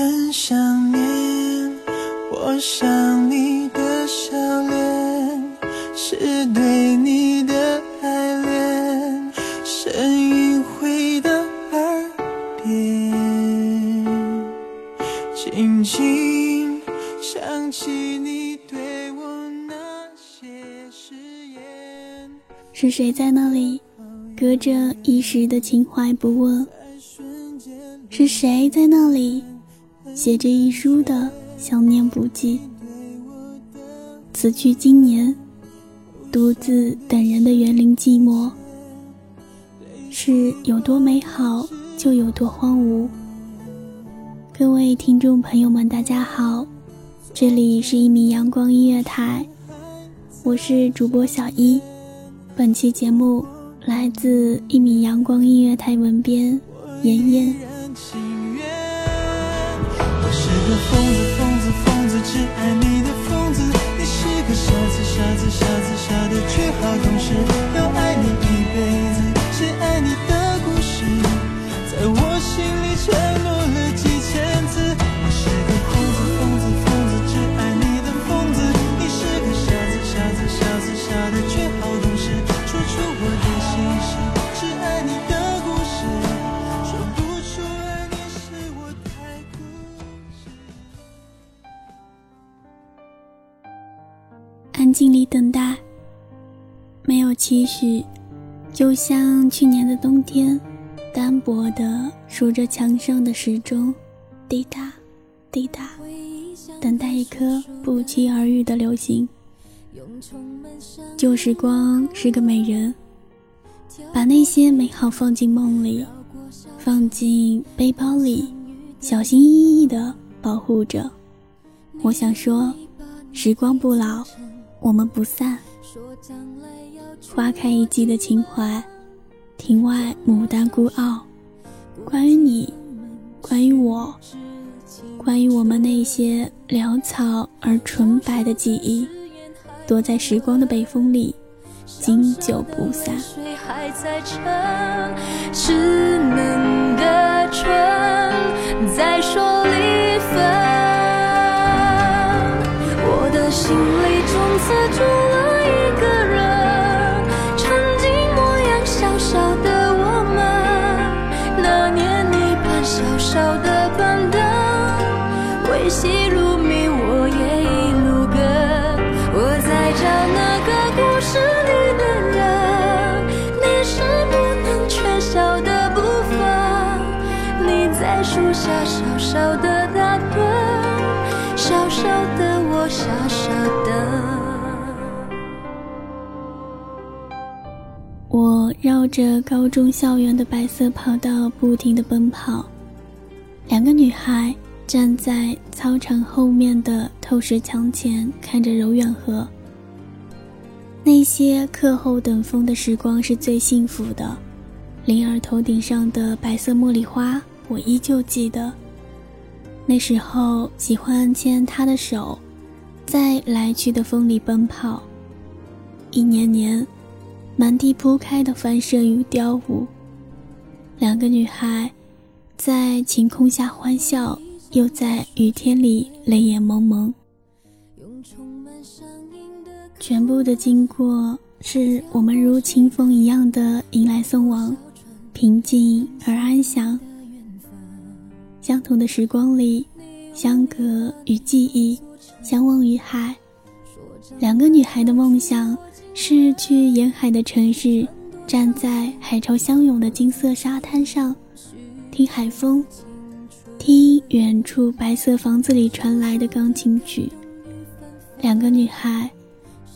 很想念，我想你的笑脸，是对你的爱恋，声音回到耳边，轻轻想起你对我那些誓言。是谁在那里，隔着一时的情怀不问？是谁在那里？写着一书的想念不记，此去经年，独自等人的园林寂寞，是有多美好就有多荒芜。各位听众朋友们，大家好，这里是一米阳光音乐台，我是主播小一，本期节目来自一米阳光音乐台文编妍妍。个疯子，疯子，疯子，只爱你的疯子。你是个傻子，傻子，傻子，傻的，却好懂事没有期许，就像去年的冬天，单薄的数着墙上的时钟，滴答，滴答，等待一颗不期而遇的流星。旧时光是个美人，把那些美好放进梦里，放进背包里，小心翼翼的保护着。我想说，时光不老。我们不散，花开一季的情怀，庭外牡丹孤傲。关于你，关于我，关于我们那些潦草而纯白的记忆，躲在时光的北风里，经久不散。稚嫩的唇在说离分。我的心里从此住了一个绕着高中校园的白色跑道不停地奔跑，两个女孩站在操场后面的透石墙前，看着柔远河。那些课后等风的时光是最幸福的。灵儿头顶上的白色茉莉花，我依旧记得。那时候喜欢牵她的手，在来去的风里奔跑。一年年。满地铺开的繁盛与凋舞，两个女孩在晴空下欢笑，又在雨天里泪眼蒙蒙。全部的经过是我们如清风一样的迎来送往，平静而安详。相同的时光里，相隔与记忆，相望于海。两个女孩的梦想是去沿海的城市，站在海潮相拥的金色沙滩上，听海风，听远处白色房子里传来的钢琴曲。两个女孩。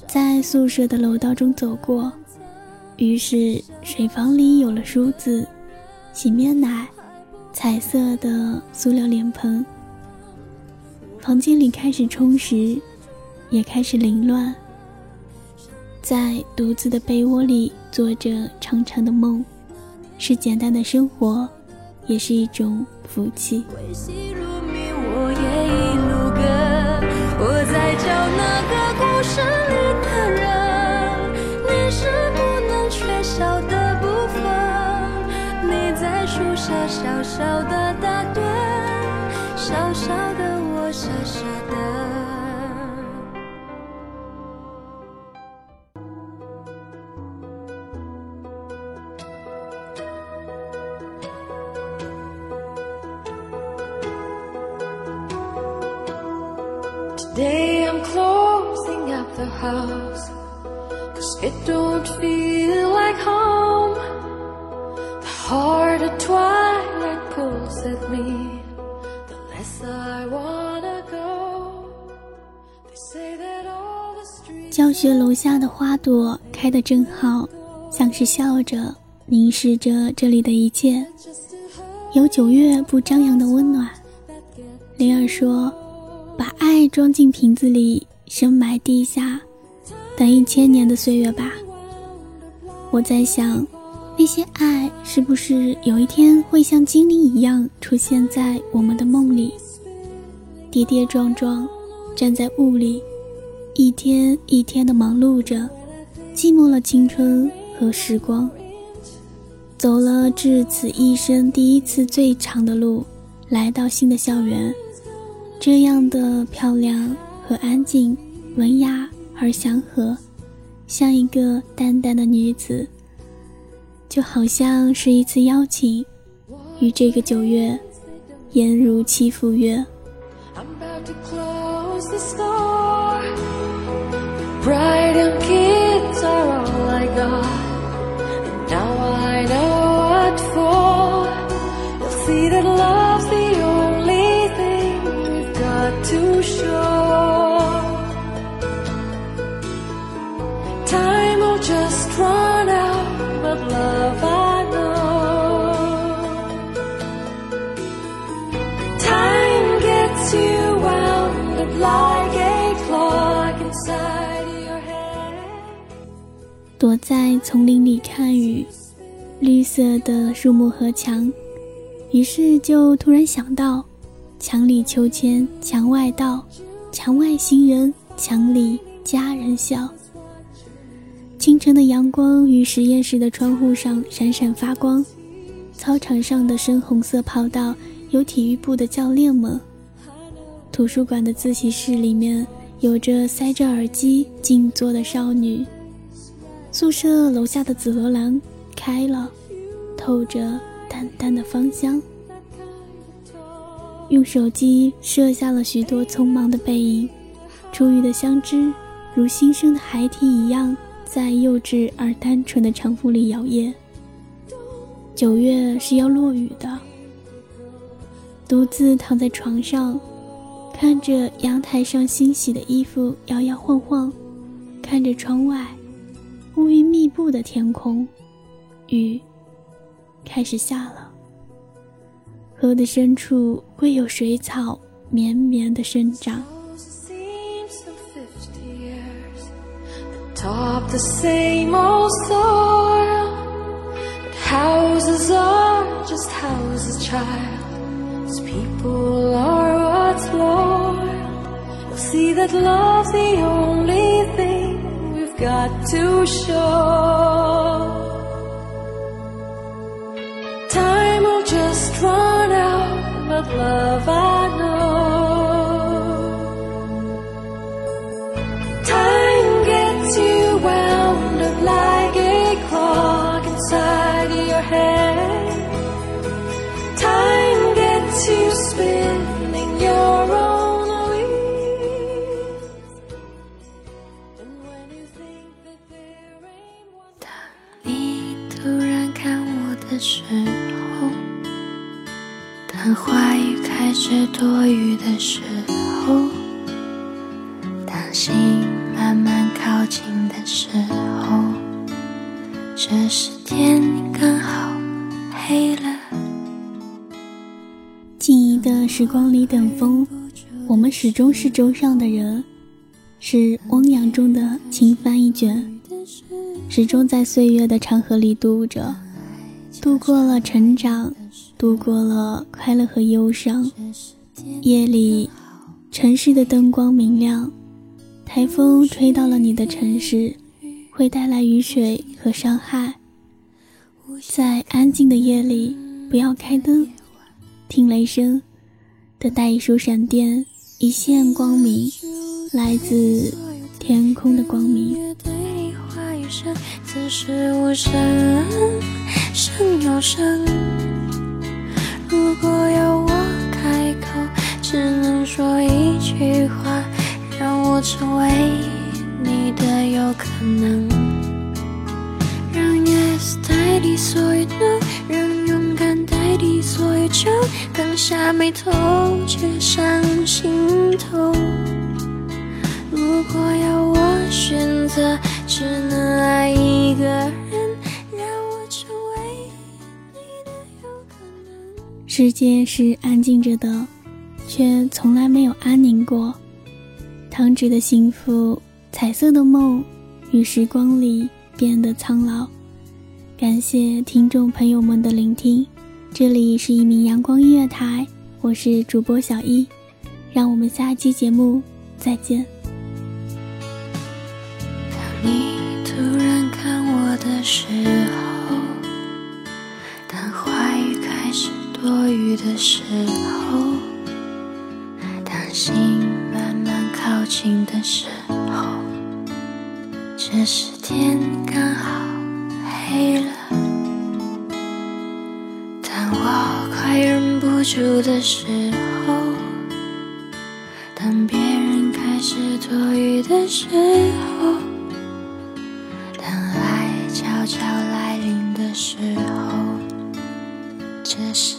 在宿舍的楼道中走过，于是水房里有了梳子、洗面奶、彩色的塑料脸盆。房间里开始充实，也开始凌乱。在独自的被窝里做着长长的梦，是简单的生活，也是一种福气。我在叫那个故事里的人，你是不能缺少的部分。你在树下小小的打盹，house Cause it don't feel like home The harder twilight pulls at me The less I wanna go They say that all the streets 教学楼下的花朵开得正好，像是笑着凝视着这里的一切，有九月不张扬的温暖。灵儿说。把爱装进瓶子里，深埋地下，等一千年的岁月吧。我在想，那些爱是不是有一天会像精灵一样出现在我们的梦里？跌跌撞撞，站在雾里，一天一天的忙碌着，寂寞了青春和时光。走了至此一生第一次最长的路，来到新的校园。这样的漂亮和安静，文雅而祥和，像一个淡淡的女子，就好像是一次邀请，与这个九月，颜如期赴约。躲在丛林里看雨，绿色的树木和墙，于是就突然想到：墙里秋千，墙外道，墙外行人，墙里佳人笑。清晨的阳光与实验室的窗户上闪闪发光，操场上的深红色跑道有体育部的教练们，图书馆的自习室里面有着塞着耳机静坐的少女。宿舍楼下的紫罗兰开了，透着淡淡的芳香。用手机摄下了许多匆忙的背影，初遇的相知，如新生的孩提一样，在幼稚而单纯的长服里摇曳。九月是要落雨的，独自躺在床上，看着阳台上新洗的衣服摇摇晃晃，看着窗外。乌云密布的天空，雨开始下了。河的深处会有水草绵绵的生长。Got to show. Time will just run out, but love I 靠近的时候，这时天刚好黑了。记忆的时光里等风，我们始终是舟上的人，是汪洋中的轻帆一卷。始终在岁月的长河里渡着，度过了成长，度过了快乐和忧伤。夜里，城市的灯光明亮，台风吹到了你的城市，会带来雨水和伤害。在安静的夜里，不要开灯，听雷声，等待一束闪电，一线光明，来自天空的光明。此时无声，声有声。如果要成为你的有可能。让 yes 代替所有 no，让勇敢代替所有酒，刚下眉头，却上心头。如果要我选择。只能爱一个人，让我成为你的有可能。世界是安静着的，却从来没有安宁过。汤汁的幸福，彩色的梦，与时光里变得苍老。感谢听众朋友们的聆听，这里是一名阳光音乐台，我是主播小一，让我们下期节目再见。时候，当别人开始多余的时候。当爱悄悄来临的时候，这时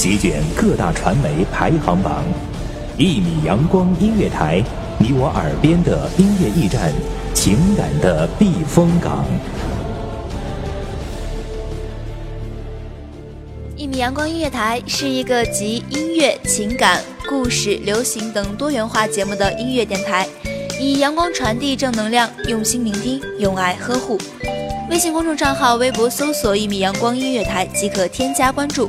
席卷各大传媒排行榜，一米阳光音乐台，你我耳边的音乐驿站，情感的避风港。一米阳光音乐台是一个集音乐、情感、故事、流行等多元化节目的音乐电台，以阳光传递正能量，用心聆听，用爱呵护。微信公众账号、微博搜索“一米阳光音乐台”即可添加关注。